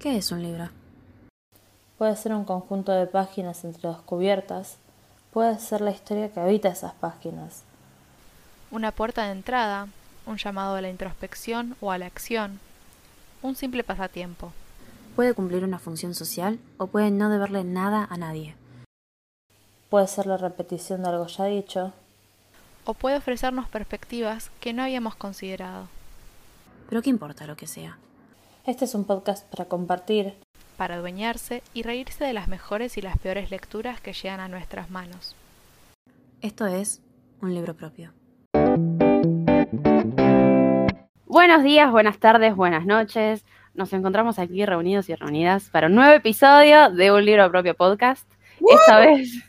¿Qué es un libro? Puede ser un conjunto de páginas entre dos cubiertas, puede ser la historia que habita esas páginas. Una puerta de entrada, un llamado a la introspección o a la acción, un simple pasatiempo. Puede cumplir una función social o puede no deberle nada a nadie. Puede ser la repetición de algo ya dicho. O puede ofrecernos perspectivas que no habíamos considerado. Pero qué importa lo que sea. Este es un podcast para compartir, para adueñarse y reírse de las mejores y las peores lecturas que llegan a nuestras manos. Esto es un libro propio. Buenos días, buenas tardes, buenas noches. Nos encontramos aquí reunidos y reunidas para un nuevo episodio de un libro propio podcast. Esta vez,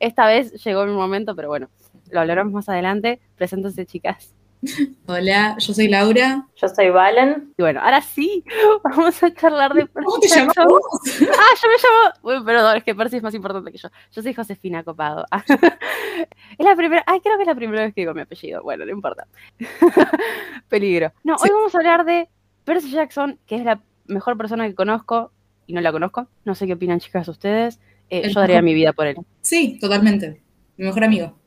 esta vez llegó mi momento, pero bueno, lo hablaremos más adelante. Preséntense, chicas. Hola, yo soy Laura. Yo soy Valen. Y bueno, ahora sí, vamos a charlar de ¿Cómo te llamas Ah, yo me llamo. Bueno, perdón, es que Percy es más importante que yo. Yo soy Josefina Copado. es la primera. Ay, creo que es la primera vez que digo mi apellido. Bueno, no importa. Peligro. No, hoy vamos a hablar de Percy Jackson, que es la mejor persona que conozco y no la conozco. No sé qué opinan, chicas, ustedes. Eh, yo daría mi vida por él. Sí, totalmente. Mi mejor amigo.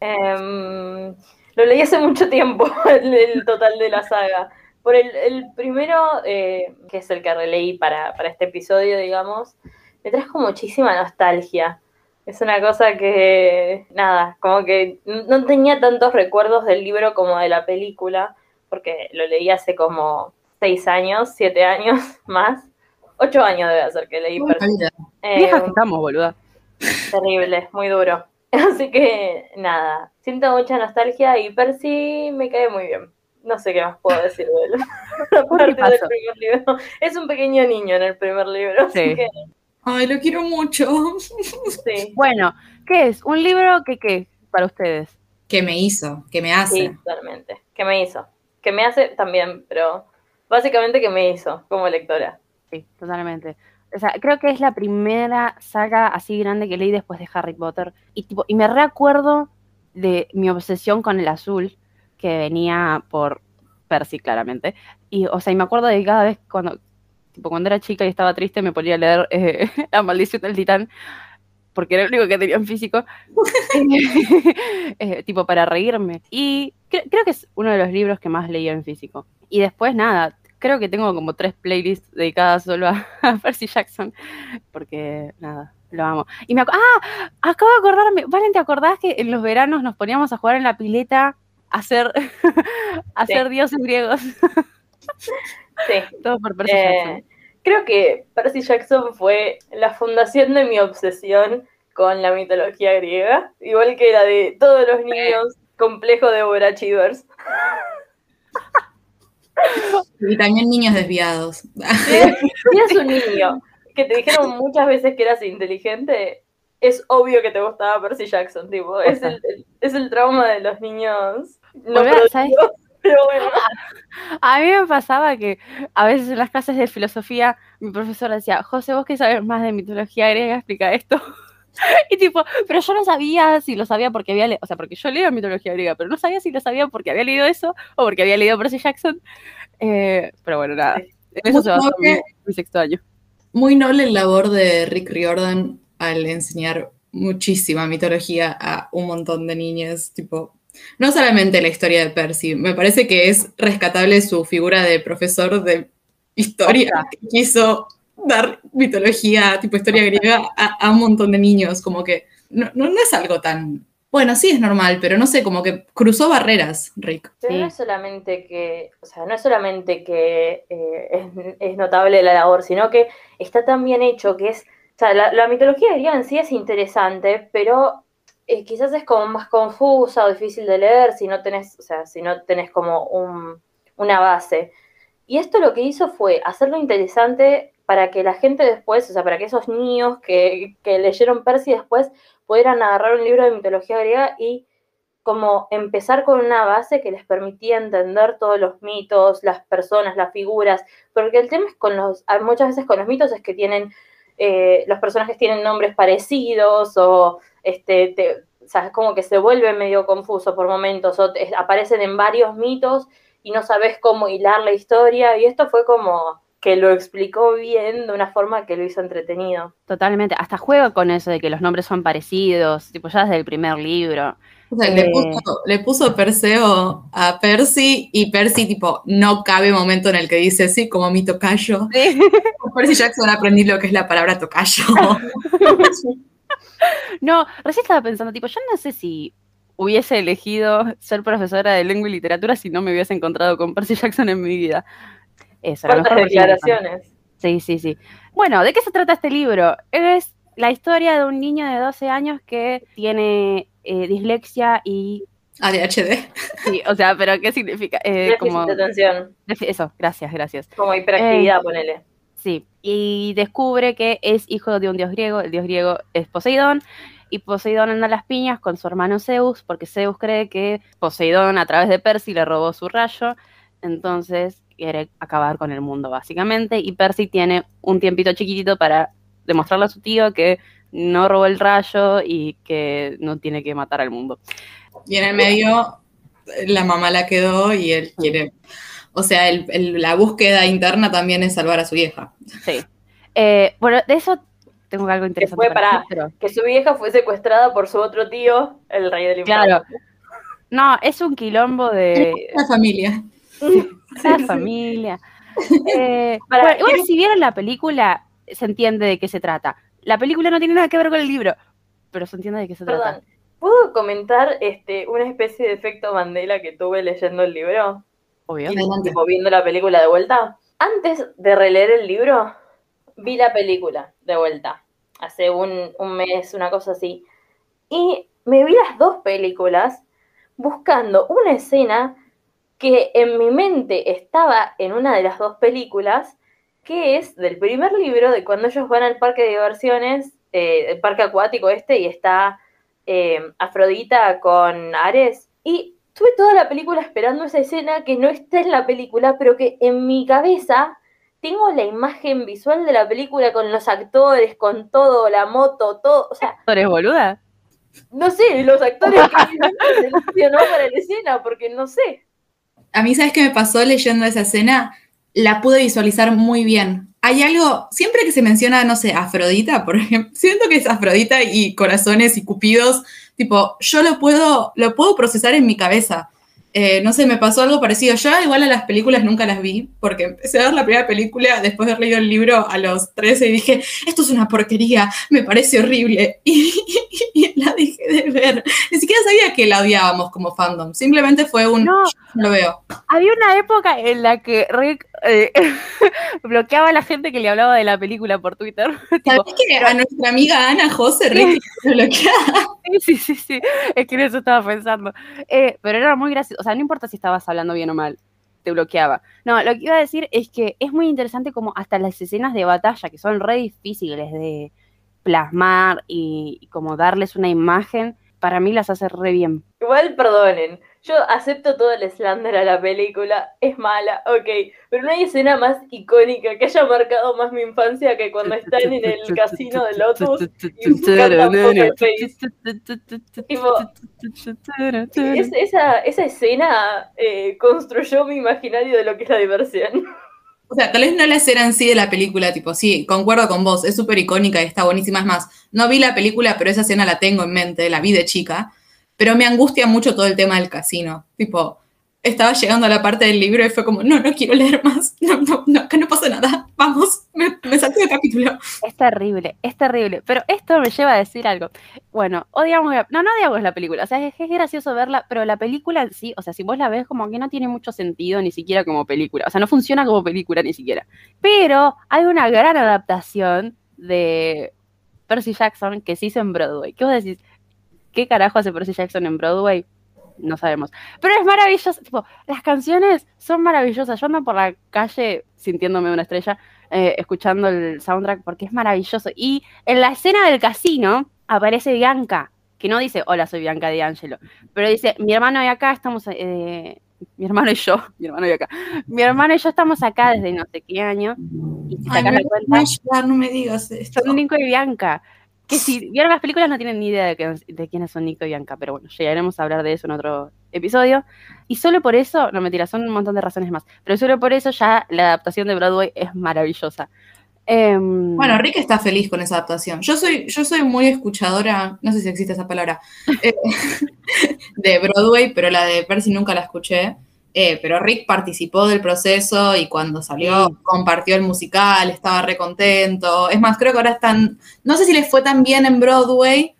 Em, lo leí hace mucho tiempo, el, el total de la saga. Por el, el primero, eh, que es el que releí para, para este episodio, digamos, me trajo muchísima nostalgia. Es una cosa que, nada, como que no tenía tantos recuerdos del libro como de la película, porque lo leí hace como seis años, siete años más. Ocho años debe ser que leí. Eh, Viejas que estamos, boluda. Terrible, muy duro. Así que nada, siento mucha nostalgia y Percy me cae muy bien. No sé qué más puedo decir de él. Aparte del primer libro. Es un pequeño niño en el primer libro, así Sí. que Ay, lo quiero mucho. sí, Bueno, ¿qué es? ¿Un libro que qué para ustedes? ¿Qué me hizo? ¿Qué me hace? sí, totalmente. ¿Qué me hizo? Que me hace también, pero básicamente que me hizo como lectora. Sí, totalmente. O sea, creo que es la primera saga así grande que leí después de Harry Potter. Y, tipo, y me recuerdo de mi obsesión con el azul, que venía por Percy, claramente. Y, o sea, y me acuerdo de que cada vez cuando, tipo, cuando era chica y estaba triste, me ponía a leer eh, La maldición del titán, porque era el único que tenía en físico. Eh, tipo, para reírme. Y cre- creo que es uno de los libros que más leí en físico. Y después, nada, creo que tengo como tres playlists dedicadas solo a, a Percy Jackson, porque nada, lo amo. Y me ah, acabo de acordarme, Valen, ¿te acordás que en los veranos nos poníamos a jugar en la pileta a hacer, a Sí. hacer dioses griegos? Sí. Todo por Percy Eh, Jackson. creo que Percy Jackson fue la fundación de mi obsesión con la mitología griega, igual que la de todos los niños complejo de Borachivers. Y también niños desviados. Si eres un niño que te dijeron muchas veces que eras inteligente, es obvio que te gustaba Percy Jackson, tipo, es el, el- es el trauma de los niños. No productivos, ¿sabes? pero bueno. A mí me pasaba que a veces en las clases de filosofía mi profesora decía, José, vos que sabes más de mitología griega, explica esto. Y tipo, pero yo no sabía si lo sabía porque había leído, o sea, porque yo leo mitología griega, pero no sabía si lo sabía porque había leído eso o porque había leído Percy Jackson. Eh, pero bueno, nada, en eso se basó mi, mi sexto año. Muy noble el labor de Rick Riordan al enseñar muchísima mitología a un montón de niñas, tipo, no solamente la historia de Percy, me parece que es rescatable su figura de profesor de historia que quiso dar mitología, tipo historia griega, a, a un montón de niños, como que no, no, no es algo tan... Bueno, sí es normal, pero no sé, como que cruzó barreras, Rick. Pero Sí. no es solamente que, o sea, no es solamente que eh, es, es notable la labor, sino que está tan bien hecho que es, o sea, la, la mitología griega en sí es interesante, pero eh, quizás es como más confusa o difícil de leer si no tenés, o sea, si no tenés como un, una base. Y esto lo que hizo fue hacerlo interesante para que la gente después, o sea, para que esos niños que, que leyeron Percy después pudieran agarrar un libro de mitología griega y como empezar con una base que les permitía entender todos los mitos, las personas, las figuras, porque el tema es con los, hay muchas veces con los mitos es que tienen, eh, los personajes tienen nombres parecidos o este, te- o sea, es como que se vuelve medio confuso por momentos, o te- aparecen en varios mitos y no sabes cómo hilar la historia, y esto fue como que lo explicó bien de una forma que lo hizo entretenido. Totalmente. Hasta juega con eso de que los nombres son parecidos, tipo ya desde el primer libro. O sea, le, Eh. puso, le puso Perseo a Percy y Percy, tipo, no cabe momento en el que dice, sí, como mi tocayo. Percy Jackson aprendí lo que es la palabra tocayo. No, recién estaba pensando, tipo, yo no sé si hubiese elegido ser profesora de lengua y literatura si no me hubiese encontrado con Percy Jackson en mi vida. Eso, a lo Fuertes mejor Percy Jackson. declaraciones. Sí, sí, sí. Bueno, ¿de qué se trata este libro? Es la historia de un niño de 12 años que tiene eh, dislexia y... ADHD. Sí, o sea, pero ¿qué significa? Eh, como, de atención, eso, gracias, gracias. como Eh. hiperactividad, ponele. Sí, y descubre que es hijo de un dios griego, el dios griego es Poseidón, y Poseidón anda a las piñas con su hermano Zeus, porque Zeus cree que Poseidón a través de Percy le robó su rayo, entonces quiere acabar con el mundo básicamente, y Percy tiene un tiempito chiquitito para demostrarle a su tío que no robó el rayo y que no tiene que matar al mundo. Y en el medio, la mamá la quedó y él quiere. O sea, el- el- la búsqueda interna también es salvar a su vieja. Sí. Eh, bueno, de eso tengo algo interesante. fue para para- decir, pero- Que su vieja fue secuestrada por su otro tío, el rey del infierno. Claro. No, es un quilombo de La familia. la familia. Eh, Para- bueno, igual quiero- si vieron la película, se entiende de qué se trata. La película no tiene nada que ver con el libro, pero se entiende de qué se Perdón, trata. ¿puedo comentar este, una especie de efecto Mandela que tuve leyendo el libro? Obvio. Tipo, viendo la película de vuelta. Antes de releer el libro, vi la película de vuelta. Hace un, un mes, una cosa así. Y me vi las dos películas buscando una escena que en mi mente estaba en una de las dos películas, que es del primer libro, de cuando ellos van al parque de diversiones, eh, el parque acuático este, y está eh, Afrodita con Ares. Y tuve toda la película esperando esa escena que no está en la película, pero que en mi cabeza tengo la imagen visual de la película con los actores, con todo, la moto, todo. O sea, ¿Tú eres boluda? no sé, los actores que seleccionó para la escena, porque no sé. A mí, ¿sabes qué me pasó leyendo esa escena? La pude visualizar muy bien. Hay algo, siempre que se menciona, no sé, Afrodita, por ejemplo, siento que es Afrodita y corazones y cupidos, tipo, yo lo puedo, lo puedo procesar en mi cabeza. Eh, no sé, me pasó algo parecido. Yo igual a las películas nunca las vi, porque empecé a ver la primera película después de haber leído el libro a los 13 y dije, esto es una porquería, me parece horrible. Y, dejé de ver. Ni siquiera sabía que la odiábamos como fandom, simplemente fue un, No. lo veo. Había una época en la que Rick eh, bloqueaba a la gente que le hablaba de la película por Twitter. ¿Sabés que a nuestra amiga Ana José Ricky lo bloqueaba? Sí, sí, sí, sí. Es que en eso estaba pensando. Eh, pero era muy gracioso. O sea, no importa si estabas hablando bien o mal, te bloqueaba. No, lo que iba a decir es que es muy interesante como hasta las escenas de batalla, que son re difíciles de plasmar y, y como darles una imagen, para mí las hace re bien. Igual, perdonen, yo acepto todo el slander a la película, es mala, ok, pero no hay escena más icónica que haya marcado más mi infancia que cuando están en el casino de Lotus. y. Tipo, Es- esa, esa escena eh, construyó mi imaginario de lo que es la diversión. O sea, tal vez no la escena en sí de la película, tipo, sí, concuerdo con vos, es súper icónica y está buenísima. Es más, no vi la película, pero esa escena la tengo en mente, la vi de chica, pero me angustia mucho todo el tema del casino. Tipo, estaba llegando a la parte del libro y fue como, no, no quiero leer más, no, no, no, acá no pasa nada, vamos, me, me salté el capítulo. Es terrible, es terrible. Pero esto me lleva a decir algo. Bueno, odiamos, no, no odiamos la película. O sea, es, es gracioso verla, pero la película en sí, o sea, si vos la ves como que no tiene mucho sentido ni siquiera como película. O sea, no funciona como película ni siquiera. Pero hay una gran adaptación de Percy Jackson que se hizo en Broadway. ¿Qué vos decís? ¿Qué carajo hace Percy Jackson en Broadway? No sabemos. Pero es maravilloso. Tipo, las canciones son maravillosas. Yo ando por la calle sintiéndome una estrella, eh, escuchando el soundtrack porque es maravilloso. Y en la escena del casino aparece Bianca, que no dice, hola, soy Bianca de Angelo, pero dice, mi hermano y acá estamos, eh, mi hermano y yo, mi hermano y acá, mi hermano y yo estamos acá desde no sé qué año, y si Ay, me la cuenta, no me digas esto. son Nico y Bianca. Que si vieron las películas no tienen ni idea de, que- de quiénes son Nico y Bianca, pero bueno, llegaremos a hablar de eso en otro episodio. Y solo por eso, no mentira, son un montón de razones más, pero solo por eso ya la adaptación de Broadway es maravillosa. Em, Bueno, Rick está feliz con esa adaptación. Yo soy, yo soy muy escuchadora, no sé si existe esa palabra, eh, de Broadway, pero la de Percy nunca la escuché. Eh, pero Rick participó del proceso y cuando salió Sí. compartió el musical, estaba re contento. Es más, creo que ahora están, no sé si les fue tan bien en Broadway,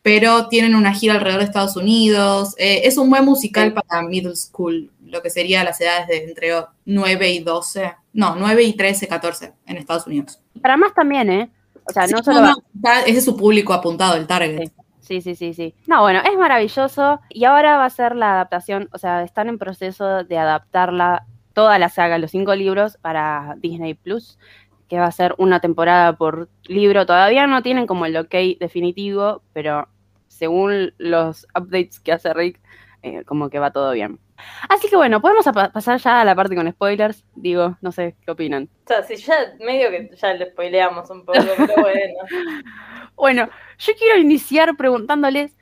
pero tienen una gira alrededor de Estados Unidos. Eh, es un buen musical para middle school, lo que sería las edades de entre 9 y 12, no, 9 y 13, 14 en Estados Unidos. para más también, ¿eh? O sea, no solo... no, no, ese es su público apuntado, el target. Sí, sí, sí, sí. No, bueno, es maravilloso y ahora va a ser la adaptación, o sea, están en proceso de adaptarla, toda la saga, los cinco libros, para Disney Plus, que va a ser una temporada por libro. Todavía no tienen como el ok definitivo, pero según los updates que hace Rick, eh, como que va todo bien. Así que bueno, podemos pasar ya a la parte con spoilers. Digo, no sé, ¿qué opinan? O sea, si ya medio que ya le spoileamos un poco, pero bueno. Bueno, yo quiero iniciar preguntándoles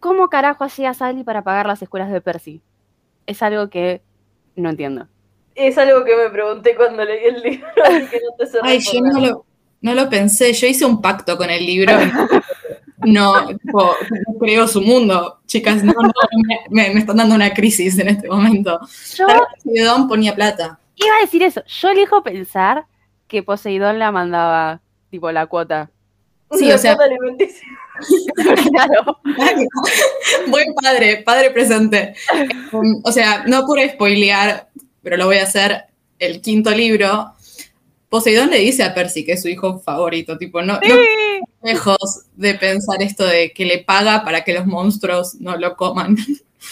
cómo carajo hacía Sally para pagar las escuelas de Percy. Es algo que no entiendo. Es algo que me pregunté cuando leí el libro, así que no te sé Ay, yo no lo, no lo pensé, yo hice un pacto con el libro. No, tipo, no creo su mundo. Chicas, no, no, me, me- me están dando una crisis en este momento. Yo Poseidón ponía plata. iba a decir eso. Yo elijo pensar que Poseidón la mandaba, tipo, la cuota. Sí, o sea- claro. Buen padre, padre presente. Um, o sea, no por spoilear, pero lo voy a hacer. El quinto libro, Poseidón le dice a Percy que es su hijo favorito. Tipo, no, no lejos de pensar esto de que le paga para que los monstruos no lo coman.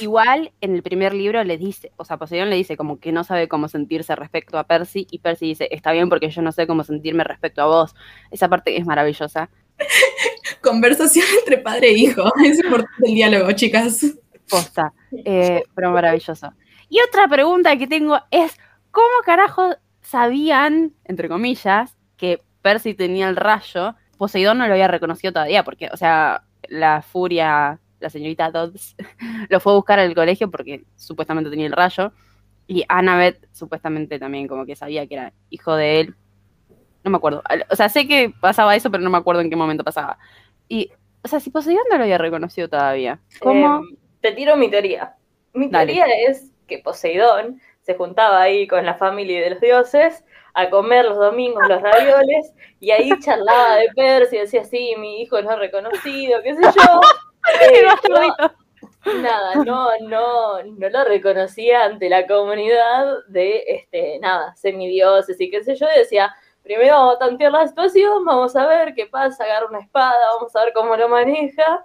Igual en el primer libro le dice, o sea, Poseidón le dice como que no sabe cómo sentirse respecto a Percy y Percy dice, está bien porque yo no sé cómo sentirme respecto a vos. Esa parte es maravillosa. Conversación entre padre e hijo. Es importante el diálogo, chicas. Posta, eh, pero maravilloso. Y otra pregunta que tengo es, ¿cómo carajo sabían, entre comillas, que Percy tenía el rayo? Poseidón no lo había reconocido todavía, porque, o sea, la furia, la señorita Dodds, lo fue a buscar al colegio porque supuestamente tenía el rayo. Y Annabeth supuestamente también como que sabía que era hijo de él. No me acuerdo. O sea, sé que pasaba eso, pero no me acuerdo en qué momento pasaba. Y, o sea, si Poseidón no lo había reconocido todavía, ¿cómo? Eh, te tiro mi teoría. Mi Dale. teoría es que Poseidón se juntaba ahí con la familia de los dioses a comer los domingos los ravioles y ahí charlaba de Percy y decía, sí, mi hijo no reconocido, qué sé yo. Eh, no, nada, no, no, no lo reconocía ante la comunidad de, este, nada, semidioses y qué sé yo, y decía, primero vamos a tantear la situación, vamos a ver qué pasa, agarra una espada, vamos a ver cómo lo maneja,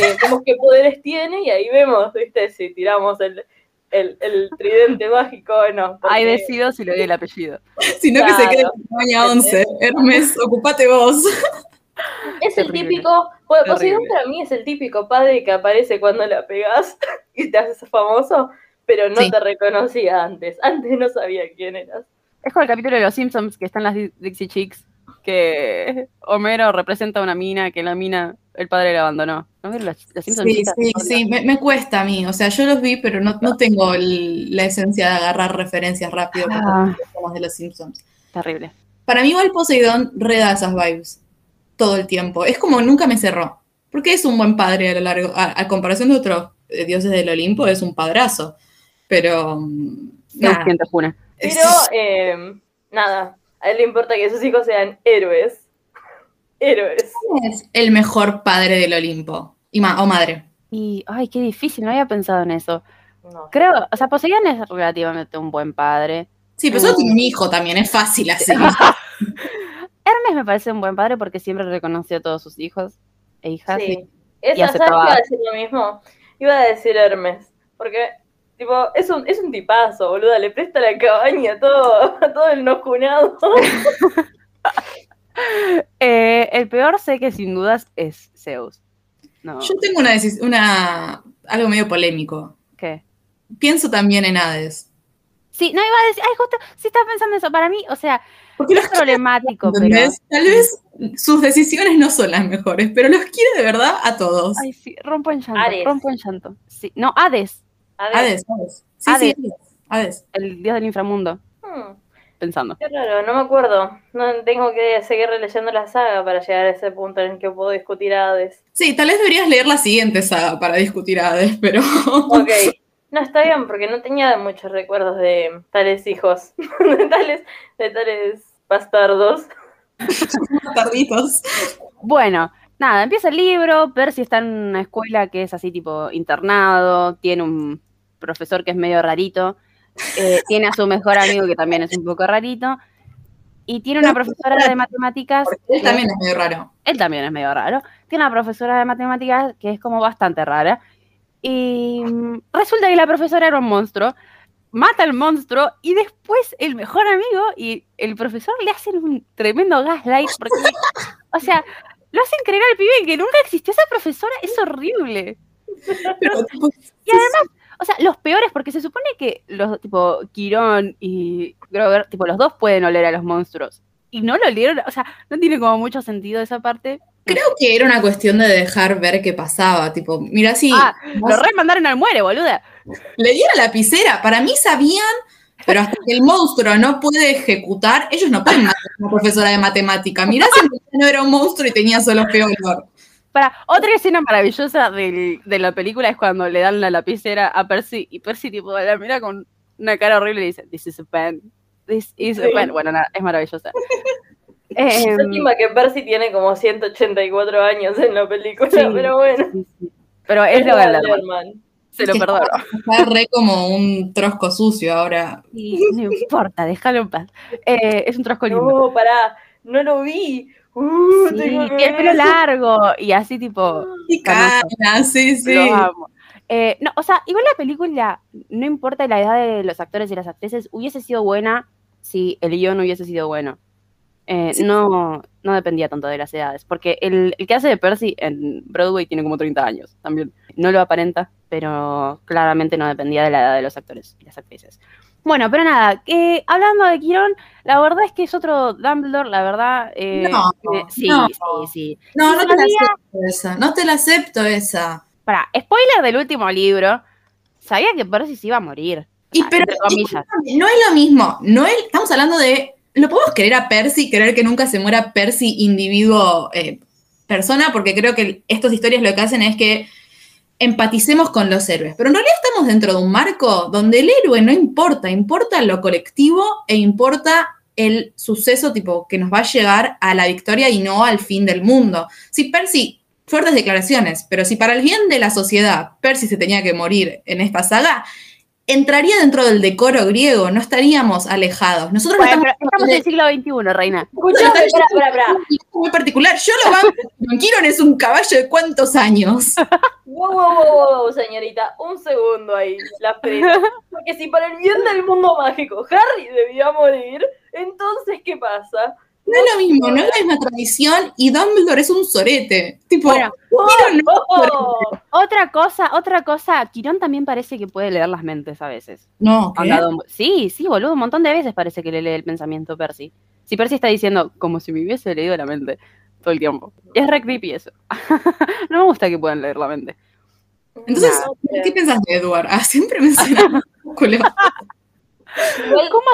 eh, qué poderes tiene, y ahí vemos, viste, si tiramos el, el, el tridente mágico o no. porque- Ahí decido si le doy el apellido. Sino que se Claro. quede en España 11. Hermes, ocupate vos. Es el típico, bueno, Poseidón para mí es el típico padre que aparece cuando la pegas y te haces famoso, pero no Sí. te reconocía antes. Antes no sabía quién eras. Es como el capítulo de los Simpsons que están las Di- Dixie Chicks, que Homero representa a una mina que la mina, el padre la abandonó. ¿No los, los Simpsons? Sí, sí, sí, me, me cuesta a mí. O sea, yo los vi, pero no, no tengo el- la esencia de agarrar referencias rápido como Ah. los de los Simpsons. Terrible. Para mí, igual Poseidón reda esas vibes todo el tiempo. Es como nunca me cerró. Porque es un buen padre a lo largo. A, a comparación de otros eh, dioses del Olimpo, es un padrazo. Pero. mm, nada, Pero, eh, nada, a él le importa que sus hijos sean héroes. Héroes. es el mejor padre del Olimpo. Y ma- o madre. Y, ay, qué difícil, no había pensado en eso. No. Creo, o sea, Poseidón es relativamente un buen padre. Sí, pero solo tiene un hijo también, es fácil así. Hermes me parece un buen padre porque siempre reconoció a todos sus hijos e hijas. Sí. Y Esa, ¿sabes qué aceptaba. iba a decir lo mismo? Iba a decir Hermes. Porque, tipo, es un, es un tipazo, boluda. Le presta la cabaña a todo, a todo el no junado. Eh, el peor sé que sin dudas es Zeus. No, Yo tengo una, una algo medio polémico. ¿qué? Pienso también en Hades. Sí, no iba a decir, ay, justo, sí estaba pensando eso. Para mí, o sea, Porque los es problemático. Tal vez sus decisiones no son las mejores, pero los quiere de verdad a todos. Ay, sí, rompo en llanto, Ares. rompo en llanto. Sí, no, Hades, A. Hades, Hades. Sí, Hades. sí, Hades. el dios del inframundo, Hmm, pensando. qué raro, no me acuerdo. No tengo que seguir releyendo la saga para llegar a ese punto en el que puedo discutir a Hades. Sí, tal vez deberías leer la siguiente saga para discutir Hades, pero Ok. No, está bien, porque no tenía muchos recuerdos de tales hijos, de tales, de tales bastardos. tarditos. Bueno, nada, empieza el libro, Percy está en una escuela que es así tipo internado, tiene un profesor que es medio rarito, eh, tiene a su mejor amigo que también es un poco rarito, y tiene una profesora de matemáticas, Porque él también es medio raro. él también es medio raro, tiene una profesora de matemáticas que es como bastante rara, y mm, resulta que la profesora era un monstruo, mata al monstruo y después el mejor amigo y el profesor le hacen un tremendo gaslight porque, o sea, lo hacen creer al pibe que nunca existió esa profesora, es horrible. Pero, Y además, o sea, los peores, porque se supone que los, tipo, Quirón y Grover, tipo, los dos pueden oler a los monstruos. Y no lo olieron, o sea, no tiene como mucho sentido esa parte. creo que era una cuestión de dejar ver qué pasaba. Tipo, mira, si Ah, vos Lo remandaron al muere, boluda. le diera lapicera, para mí sabían, pero hasta que el monstruo no puede ejecutar, ellos no pueden matar a una profesora de matemática. Mirá si no era un monstruo y tenía solo feo olor. Para, otra escena maravillosa del- de la película es cuando le dan la lapicera a Percy y Percy tipo la mira con una cara horrible y dice, This is a pen. This is a pen. Bueno, nada, es maravillosa. Em, Lástima que Percy tiene como 184 años en la película, Sí. pero bueno. sí, sí. Pero es lo Ed verdad. Se lo perdono. Está re como un trosco sucio ahora. Sí, no importa, déjalo en paz. Eh, es un trosco lindo. No, pará, no lo vi. Uh, Sí, tengo que tiene el pelo largo y así tipo, Y canas, sí, sí. lo amo. Eh, no, o sea, igual la película, no importa la edad de los actores y las actrices, hubiese sido buena si el guion hubiese sido bueno. Eh, Sí. no, no dependía tanto de las edades, porque el, el que hace de Percy en Broadway tiene como 30 años también. No lo aparenta, pero claramente no dependía de la edad de los actores y las actrices. Bueno, pero nada, que hablando de Quirón, la verdad es que es otro Dumbledore, la verdad. eh, No, eh, sí, no. sí, sí. No, no te la acepto esa. No te la acepto esa. Para, spoiler del último libro, sabía que Percy se iba a morir. Y Ah, pero no es lo mismo. No es- estamos hablando de. ¿Lo podemos querer a Percy? Querer que nunca se muera Percy, individuo, eh, persona, porque creo que estas historias lo que hacen es que empaticemos con los héroes. Pero en realidad estamos dentro de un marco donde el héroe no importa, importa lo colectivo e importa el suceso tipo que nos va a llevar a la victoria y no al fin del mundo. Si Percy, fuertes declaraciones, pero si para el bien de la sociedad Percy se tenía que morir en esta saga, entraría dentro del decoro griego, no estaríamos alejados. Nosotros no Bueno, estamos estamos en el siglo XXI, reina. Escuchame, espera, espera, espera. muy particular. Yo lo banco. Quiron es un caballo de cuántos años. Wow, wow, wow, wow, wow, señorita, un segundo ahí, la frena. Porque si para el bien del mundo mágico Harry debía morir, entonces, ¿qué pasa? No es lo mismo, no es la misma tradición y Dumbledore es un sorete. Tipo, Bueno, sorete. ¡Oh! otra cosa, otra cosa, Quirón también parece que puede leer las mentes a veces. No, Sí, sí, boludo, un montón de veces parece que le lee el pensamiento Percy. Si Percy está diciendo, como si me hubiese leído la mente todo el tiempo. Es re creepy eso. no me gusta que puedan leer la mente. Entonces. ¿qué pensás de Edward? Ah, siempre mencionamos ¿Cómo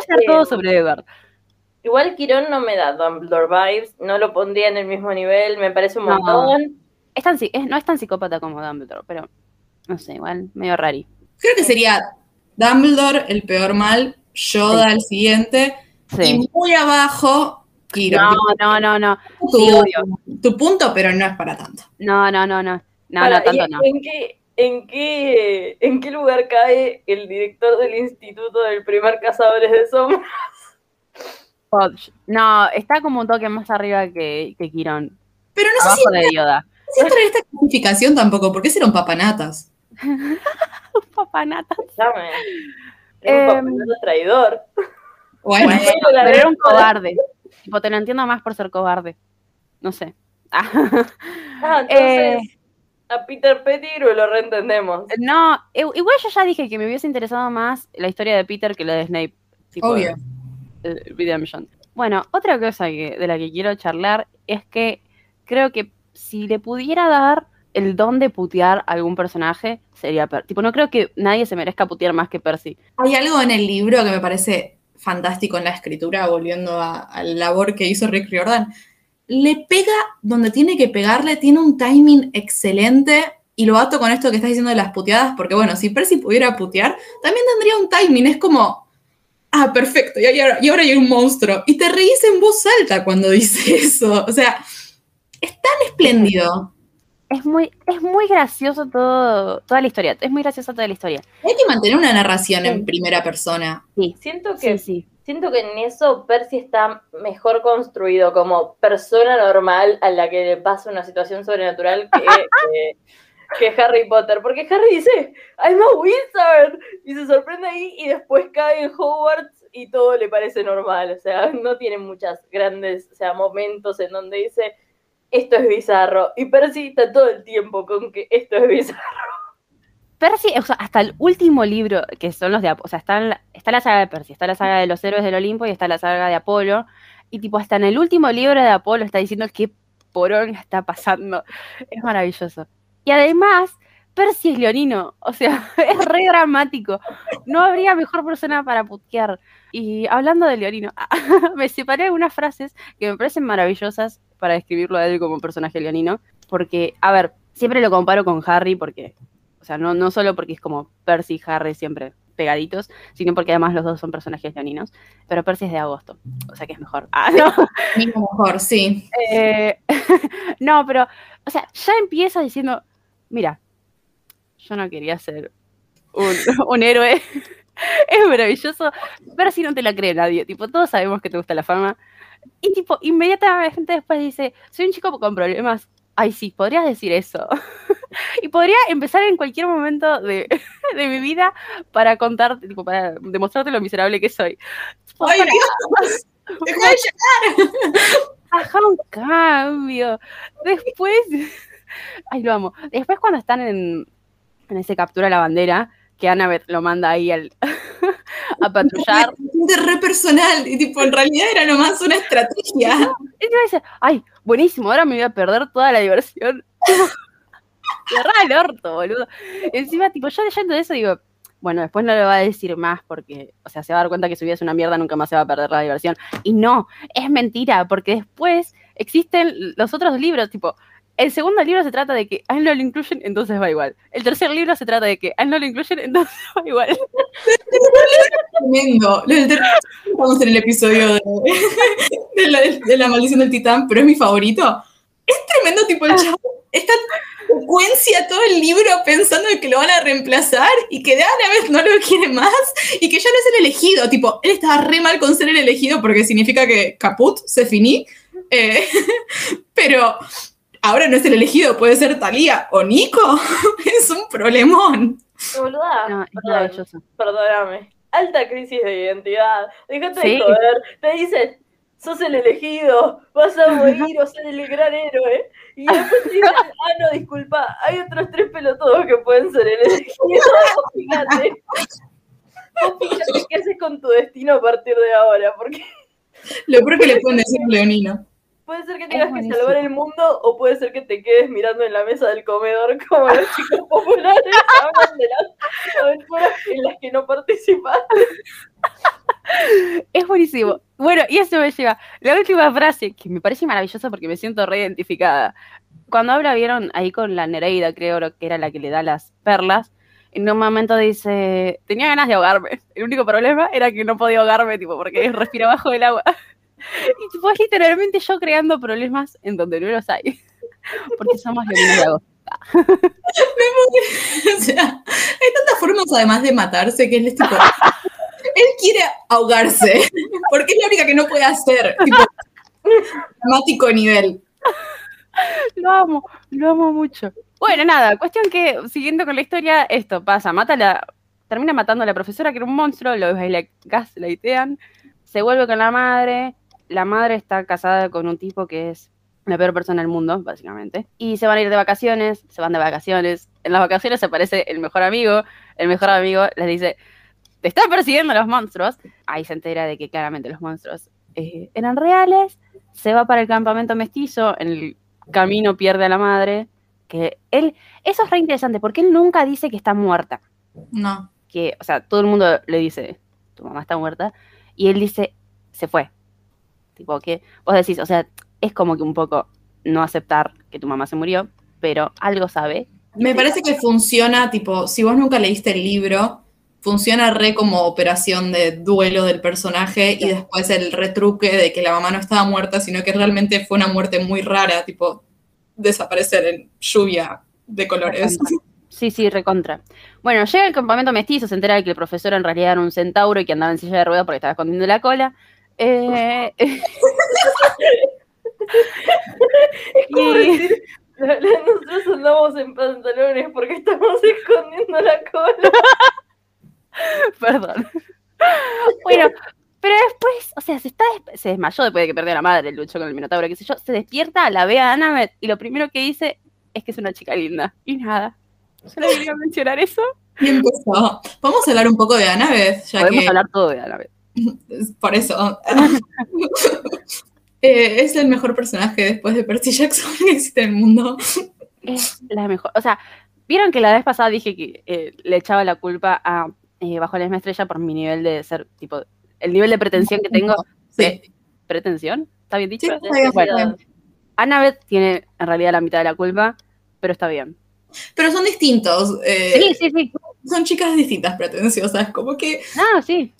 hacer todo sobre Edward? Igual Quirón no me da Dumbledore vibes, no lo pondría en el mismo nivel, me parece un No. montón. Es tan, es- no es tan psicópata como Dumbledore, pero no sé, igual, medio rari. Creo que sería Dumbledore, el peor mal, Yoda, el siguiente, Sí. y muy abajo, Quirón. No, no, no, no. tu, sí, obvio. tu punto, pero no es para tanto. No, no, no, no. No, Para, no, tanto ¿y no. ¿En qué, en, qué, ¿En qué lugar cae el director del instituto del primer Cazadores de Sombras? No, está como un toque más arriba que, que Quirón. Pero no sé si, de Yoda. si entra en esta clasificación tampoco, porque ese era un papanatas. Papanata. Escuchame. Era un Em, papel traidor. Bueno, pero era un cobarde. Tipo, te lo entiendo más por ser cobarde. No sé. Ah, entonces, Eh, a Peter Pettigrew lo reentendemos. No, igual yo ya dije que me hubiese interesado más la historia de Peter que la de Snape. tipo, Obvio. Redemption. Bueno, otra cosa de la que quiero charlar es que creo que si le pudiera dar el don de putear a algún personaje, sería Percy. Tipo, no creo que nadie se merezca putear más que Percy. Hay algo en el libro que me parece fantástico en la escritura, volviendo a, a la labor que hizo Rick Riordan. Le pega donde tiene que pegarle, tiene un timing excelente. Y lo ato con esto que estás diciendo de las puteadas, porque bueno, si Percy pudiera putear, también tendría un timing. Es como, ah, perfecto, y ahora, y ahora hay un monstruo. Y te reís en voz alta cuando dice eso. O sea, es tan espléndido. Es muy, es muy gracioso todo, toda la historia. Es muy graciosa toda la historia. Hay que mantener una narración en primera persona. Siento que Sí, sí. Siento que en eso Percy está mejor construido como persona normal a la que le pasa una situación sobrenatural que, que- que Harry Potter. Porque Harry dice, I'm a wizard, y se sorprende ahí y después cae en Hogwarts y todo le parece normal. O sea, no tiene muchas grandes o sea, momentos en donde dice, esto es bizarro. Y Percy está todo el tiempo con que esto es bizarro. Percy, o sea, hasta el último libro, que son los de o sea, está, en la, está la saga de Percy, está la saga de los héroes del Olimpo y está la saga de Apolo, y tipo, hasta en el último libro de Apolo está diciendo qué porón está pasando. Es maravilloso. Y además, Percy es leonino, o sea, es re dramático. No habría mejor persona para putear. Y hablando de leonino, me separé algunas frases que me parecen maravillosas para describirlo a él como personaje leonino, porque, a ver, siempre lo comparo con Harry porque o sea, no, no solo porque es como Percy y Harry siempre pegaditos, sino porque además los dos son personajes leoninos. Pero Percy es de agosto, o sea que es mejor. Ah, no. Mismo mejor, sí. Eh, no, pero, o sea, ya empieza diciendo, mira, yo no quería ser un, un héroe. Es maravilloso. Percy no te la cree nadie. Tipo, todos sabemos que te gusta la fama. Y tipo, inmediatamente después dice, soy un chico con problemas. Ay, sí, podrías decir eso. y podría empezar en cualquier momento de, de mi vida para contarte, tipo, para demostrarte lo miserable que soy. ¡Ay, para- Dios! Deja de Ajá, un cambio. Después, ay, lo amo. Después cuando están en, en ese captura la bandera, que Annabeth lo manda ahí al, a patrullar, siente re personal y tipo, en realidad era nomás una estrategia. te dice, ay, buenísimo, ahora me voy a perder toda la diversión. Cerrá el orto, boludo. Encima, tipo, yo leyendo eso digo, bueno, después no le va a decir más porque, o sea, se va a dar cuenta que su vida es una mierda, nunca más se va a perder la diversión. Y no, es mentira, porque después existen los otros libros, tipo, el segundo libro se trata de que a él no lo incluyen, entonces va igual. El tercer libro se trata de que a él no lo incluyen, entonces va igual. Tremendo. Estamos en el episodio de, de la, de la maldición del titán, pero es mi favorito. Es tremendo, tipo, el chavo esta secuencia todo el libro pensando en que lo van a reemplazar y que de una vez no lo quiere más y que ya no es el elegido. Tipo, él estaba re mal con ser el elegido porque significa que caput, se finí. Eh, pero ahora no es el elegido, puede ser Talía o Nico. es un problemón. Boluda, No, perdón, perdóname. Alta crisis de identidad. Déjate Sí. de joder. Te dicen, sos el elegido, vas a morir o ser el gran héroe. Y después te dicen, ah, no, disculpa, hay otros tres pelotudos que pueden ser el elegido. Vos Fíjate. Fíjate qué haces con tu destino a partir de ahora, porque Lo peor que le pueden decir leonino. Puede ser que tengas que salvar el mundo o puede ser que te quedes mirando en la mesa del comedor como los chicos populares hablan de las aventuras en las que no participaste. Es buenísimo. Bueno, y eso me lleva. La última frase, que me parece maravillosa porque me siento re identificada. Cuando habla, vieron ahí con la Nereida, creo que era la que le da las perlas. En un momento dice, tenía ganas de ahogarme. El único problema era que no podía ahogarme, tipo, porque respira bajo el agua. Y es literalmente yo creando problemas en donde no los hay. Porque somos leoninos de agosto. O sea, hay tantas formas además de matarse que él es tipo. Él quiere ahogarse, porque es la única que no puede hacer. Tipo, dramático nivel. Lo amo, lo amo mucho. Bueno, nada, cuestión que, siguiendo con la historia, esto pasa, mata la, termina matando a la profesora, que era un monstruo, lo gaslightean, se vuelve con la madre, la madre está casada con un tipo que es la peor persona del mundo, básicamente. Y se van a ir de vacaciones, se van de vacaciones. En las vacaciones aparece el mejor amigo. El mejor amigo les dice, te están persiguiendo los monstruos. Ahí se entera de que claramente los monstruos eh, eran reales. Se va para el campamento mestizo. En el camino pierde a la madre. Que él, eso es re interesante porque él nunca dice que está muerta. No. Que, o sea, todo el mundo le dice, tu mamá está muerta. Y él dice, se fue. Tipo, que vos decís, o sea, es como que un poco no aceptar que tu mamá se murió, pero algo sabe. Me parece que funciona, tipo, si vos nunca leíste el libro, funciona re como operación de duelo del personaje y después el retruque de que la mamá no estaba muerta, sino que realmente fue una muerte muy rara, tipo, desaparecer en lluvia de colores. Sí, sí, recontra. Bueno, llega el campamento mestizo, se entera de que el profesor en realidad era un centauro y que andaba en silla de ruedas porque estaba escondiendo la cola. Eh, Y- nosotros andamos en pantalones porque estamos escondiendo la cola. Perdón. Bueno, pero después, o sea, se, está des- se desmayó después de que perdió a la madre, luchó con el Minotauro, qué sé yo. Se despierta, la ve a Annabeth y lo primero que dice es que es una chica linda. Y nada. Solo quería mencionar eso. Y empezó. Vamos a hablar un poco de Annabeth, ya Podemos que hablar todo de Annabeth. es por eso. Eh, es el mejor personaje después de Percy Jackson que existe en el mundo. Es la mejor. O sea, vieron que la vez pasada dije que eh, le echaba la culpa a eh, Bajo la misma estrella por mi nivel de ser, tipo, el nivel de pretensión que tengo. Sí, ¿Pretensión? ¿Está bien dicho? Sí, está bien, Bueno, está bien. Annabeth tiene en realidad la mitad de la culpa, pero está bien. Pero son distintos. eh, Sí, sí, sí. Son chicas distintas, pretenciosas. Como que No, sí.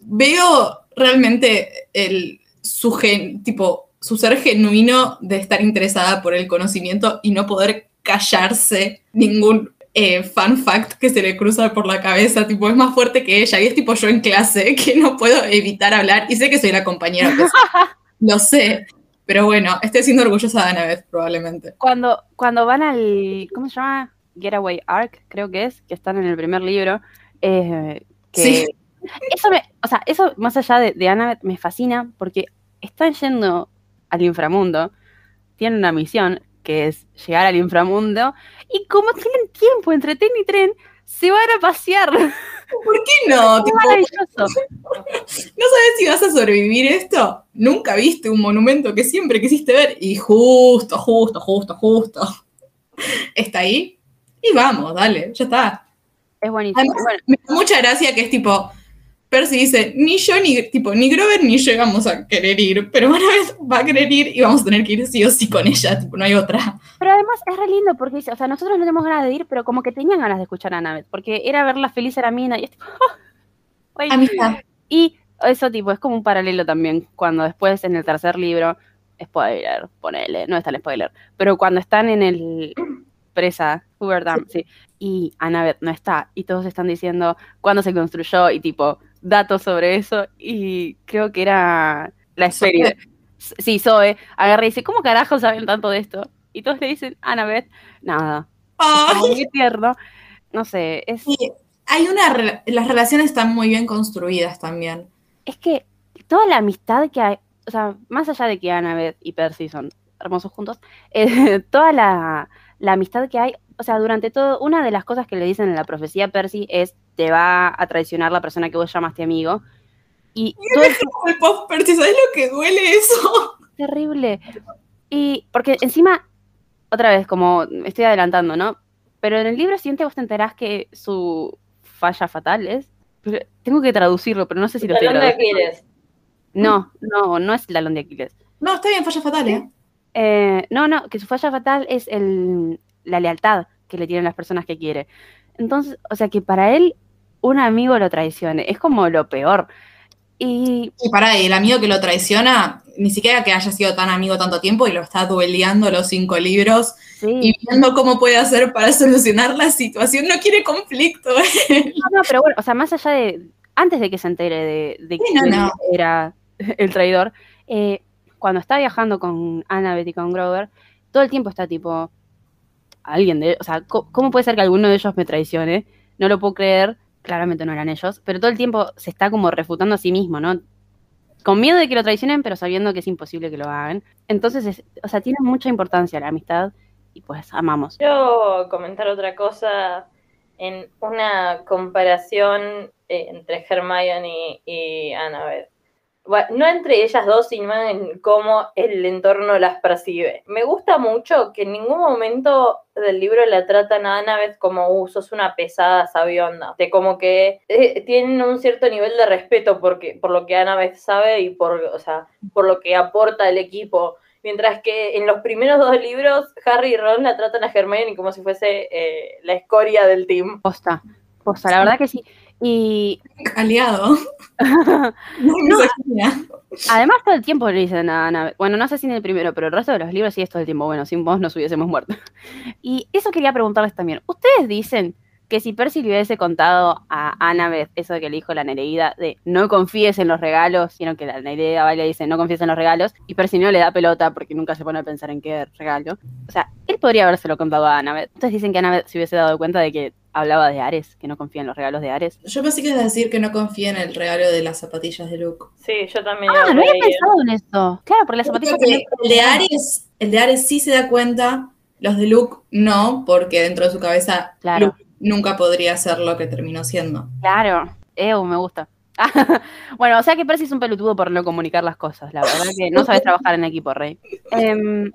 Veo realmente el, su gen, tipo, su ser genuino de estar interesada por el conocimiento y no poder callarse ningún eh, fan fact que se le cruza por la cabeza, tipo, es más fuerte que ella, y es tipo yo en clase, que no puedo evitar hablar, y sé que soy la compañera, que lo sé, pero bueno, estoy siendo orgullosa de Annabeth, probablemente. Cuando, cuando van al, ¿cómo se llama? Getaway Arc, creo que es, que están en el primer libro, eh, que Sí. Eso me, o sea, eso más allá de, de Annabeth me fascina porque están yendo al inframundo, tienen una misión que es llegar al inframundo y como tienen tiempo entre tren y tren, se van a pasear. ¿Por qué no? ¡Qué Tipo, maravilloso! ¿No sabes si vas a sobrevivir esto? Nunca viste un monumento que siempre quisiste ver y justo, justo, justo, justo está ahí. Y vamos, dale, ya está. Es buenísimo. Además, Bueno, me da mucha gracia que es tipo, Percy dice, ni yo, ni, tipo, ni Grover ni yo vamos a querer ir, pero una vez va a querer ir y vamos a tener que ir sí o sí con ella, tipo, no hay otra. pero además es re lindo porque dice, o sea, nosotros no tenemos ganas de ir, pero como que tenían ganas de escuchar a Annabeth, porque era verla feliz a la mina y es tipo, güey. Amistad. Y eso tipo es como un paralelo también, cuando después en el tercer libro, spoiler, ponele, no está el spoiler, pero cuando están en el presa, Hoover Dam, sí, y Annabeth no está, y todos están diciendo cuándo se construyó y tipo datos sobre eso, y creo que era la serie. Sí, Zoe agarra y dice, ¿cómo carajo saben tanto de esto? Y todos le dicen, Annabeth, nada, Ay, muy tierno, no sé, es... y hay una, las relaciones están muy bien construidas también. es que toda la amistad que hay, o sea, más allá de que Annabeth y Percy son hermosos juntos, eh, toda la, la amistad que hay, o sea, durante todo, una de las cosas que le dicen en la profecía a Percy es, te va a traicionar la persona que vos llamaste amigo. Y todo es El post Percy, ¿sabes lo que duele eso? terrible. Y porque encima, otra vez, como me estoy adelantando, ¿no? Pero en el libro siguiente vos te enterás que su falla fatal es... pero tengo que traducirlo, pero no sé si lo estoy Talón de traduciendo. Aquiles. No, no, no es el talón de Aquiles. No, está bien, falla fatal, ¿eh? Eh, no, no, que su falla fatal es el, la lealtad que le tienen las personas que quiere. Entonces, o sea, que para él un amigo lo traicione, es como lo peor. Y Y pará, y el amigo que lo traiciona, ni siquiera que haya sido tan amigo tanto tiempo y lo está dueleando los cinco libros sí, y viendo cómo puede hacer para solucionar la situación. No quiere conflicto. ¿eh? no, no, pero bueno, o sea, más allá de, antes de que se entere de, de Sí, que no, no. era el traidor, eh, cuando está viajando con Annabeth y con Grover, todo el tiempo está tipo, alguien de, o sea, ¿cómo puede ser que alguno de ellos me traicione? No lo puedo creer, claramente no eran ellos, pero todo el tiempo se está como refutando a sí mismo, ¿no? con miedo de que lo traicionen, pero sabiendo que es imposible que lo hagan. Entonces, es- o sea, tiene mucha importancia la amistad y pues amamos. Quiero comentar otra cosa en una comparación eh, entre Hermione y Annabeth. Bueno, no entre ellas dos, sino en cómo el entorno las percibe. Me gusta mucho que en ningún momento del libro la tratan a Annabeth como, uh, sos una pesada sabionda. De como que eh, tienen un cierto nivel de respeto porque, por lo que Annabeth sabe y por, o sea, por lo que aporta el equipo. Mientras que en los primeros dos libros, Harry y Ron la tratan a Hermione como si fuese eh, la escoria del team. Posta, posta, la verdad que sí. Y Aliado. Misoginia. además todo el tiempo le dicen a Annabeth, bueno, no sé si en el primero, pero el resto de los libros sí es todo el tiempo, bueno, sin vos nos hubiésemos muerto. Y eso quería preguntarles también, ¿ustedes dicen que si Percy le hubiese contado a Annabeth eso que le dijo la Nereida de no confíes en los regalos, sino que la Nereida va y le dice no confíes en los regalos, y Percy no le da pelota porque nunca se pone a pensar en qué regalo. O sea, él podría habérselo contado a Annabeth. Ustedes dicen que Annabeth se hubiese dado cuenta de que hablaba de Ares, que no confía en los regalos de Ares. Yo pensé que ibas a decir que no confía en el regalo de las zapatillas de Luke. Sí, yo también. Ah, lo no había pensado en eso. Claro, porque las Yo zapatillas que también- el de Ares, el de Ares sí se da cuenta, los de Luke no, porque dentro de su cabeza Claro. Luke nunca podría ser lo que terminó siendo. Claro, Ew, me gusta. bueno, o sea que Percy es un pelotudo por no comunicar las cosas, la verdad que no sabes trabajar en equipo, Rey. Em,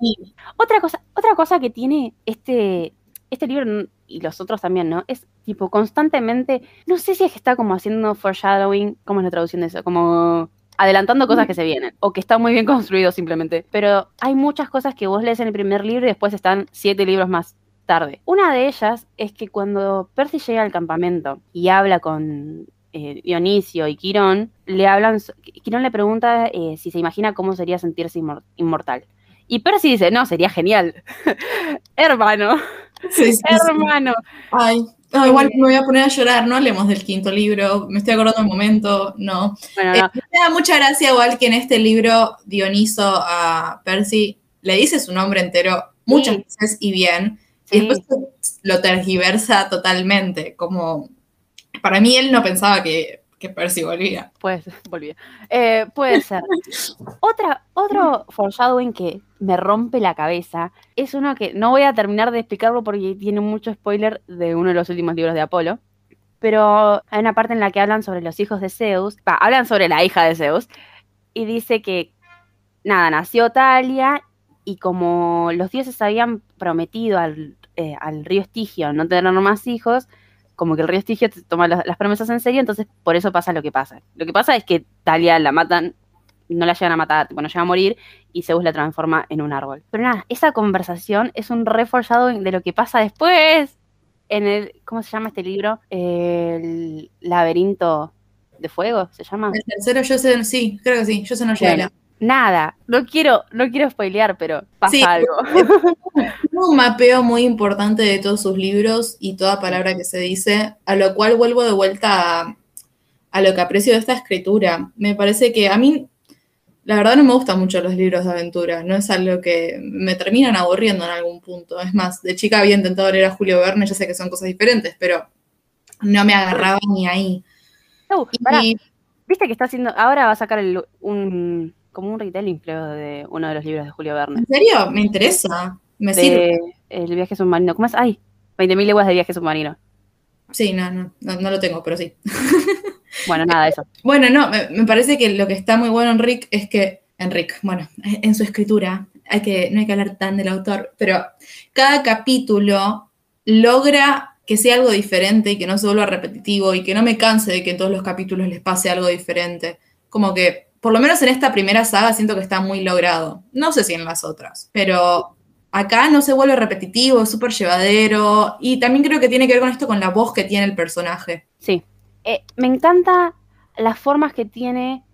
otra cosa, otra cosa que tiene este, este libro y los otros también, ¿no? Es tipo constantemente, no sé si es que está como haciendo foreshadowing, ¿cómo es la traducción de eso? Como adelantando cosas que se vienen, o que está muy bien construido simplemente. Pero hay muchas cosas que vos lees en el primer libro y después están siete libros más tarde. Una de ellas es que cuando Percy llega al campamento y habla con eh, Dionisio y Quirón, le hablan, Quirón le pregunta eh, si se imagina cómo sería sentirse inmor- inmortal. Y Percy dice, no, sería genial. Hermano, Sí, sí, sí. hermano. Ay, no, igual me voy a poner a llorar, no hablemos del quinto libro, me estoy acordando del momento, no. Bueno, Eh, no, me da mucha gracia igual que en este libro Dioniso a Percy le dice su nombre entero muchas Sí. veces y bien, Sí. y después lo tergiversa totalmente, como para mí él no pensaba que, que Percy volvía. Pues, volví. Eh, puede ser. Otra, otro foreshadowing que me rompe la cabeza es uno que no voy a terminar de explicarlo porque tiene mucho spoiler de uno de los últimos libros de Apolo. Pero hay una parte en la que hablan sobre los hijos de Zeus, hablan sobre la hija de Zeus, y dice que, nada, nació Talia, y como los dioses habían prometido al, eh, al río Estigio no tener más hijos, como que el río Estigio te toma las, las promesas en serio, entonces por eso pasa lo que pasa. Lo que pasa es que Talia la matan, no la llegan a matar, bueno, llega a morir y Zeus la transforma en un árbol. Pero nada, esa conversación es un reforzado de lo que pasa después en el, ¿cómo se llama este libro? El laberinto de fuego, ¿se llama? El tercero yo sé, sí, creo que sí, yo sé no Bueno. Nada, no quiero, no quiero spoilear, pero pasa Sí. algo. Un mapeo muy importante de todos sus libros y toda palabra que se dice, a lo cual vuelvo de vuelta a, a lo que aprecio de esta escritura. Me parece que a mí, la verdad no me gustan mucho los libros de aventura, no es algo que me terminan aburriendo en algún punto. Es más, de chica había intentado leer a Julio Verne, ya sé que son cosas diferentes, pero no me agarraba ni ahí. Uh, Y Viste que está haciendo, ahora va a sacar el- un, como un retelling, creo, de uno de los libros de Julio Verne. ¿En serio? Me interesa, me sirve. De el viaje submarino. ¿Cómo es? Ay, 20.000 leguas de viaje submarino. Sí, no, no, no, no lo tengo, pero sí. Bueno, nada, eso. Bueno, no, me, me parece que lo que está muy bueno en Rick es que, en Rick, bueno, en su escritura, hay que, no hay que hablar tan del autor, pero cada capítulo logra que sea algo diferente y que no se vuelva repetitivo y que no me canse de que en todos los capítulos les pase algo diferente. Como que, por lo menos en esta primera saga, siento que está muy logrado. No sé si en las otras, pero acá no se vuelve repetitivo, es súper llevadero y también creo que tiene que ver con esto, con la voz que tiene el personaje. Sí. Eh, me encanta las formas que tiene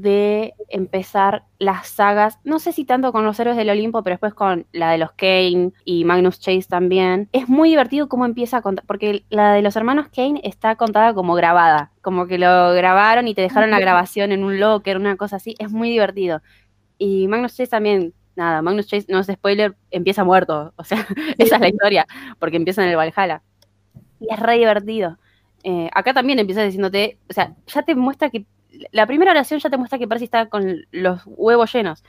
de empezar las sagas, no sé si tanto con los héroes del Olimpo, pero después con la de los Kane y Magnus Chase también. Es muy divertido cómo empieza a contar, porque la de los hermanos Kane está contada como grabada, como que lo grabaron y te dejaron la grabación en un locker, una cosa así, es muy divertido. Y Magnus Chase también, nada, Magnus Chase, no es spoiler, empieza muerto, o sea, esa es la historia, porque empieza en el Valhalla. Y es re divertido. Eh, acá también empieza diciéndote, o sea, ya te muestra que la primera oración ya te muestra que Percy está con los huevos llenos.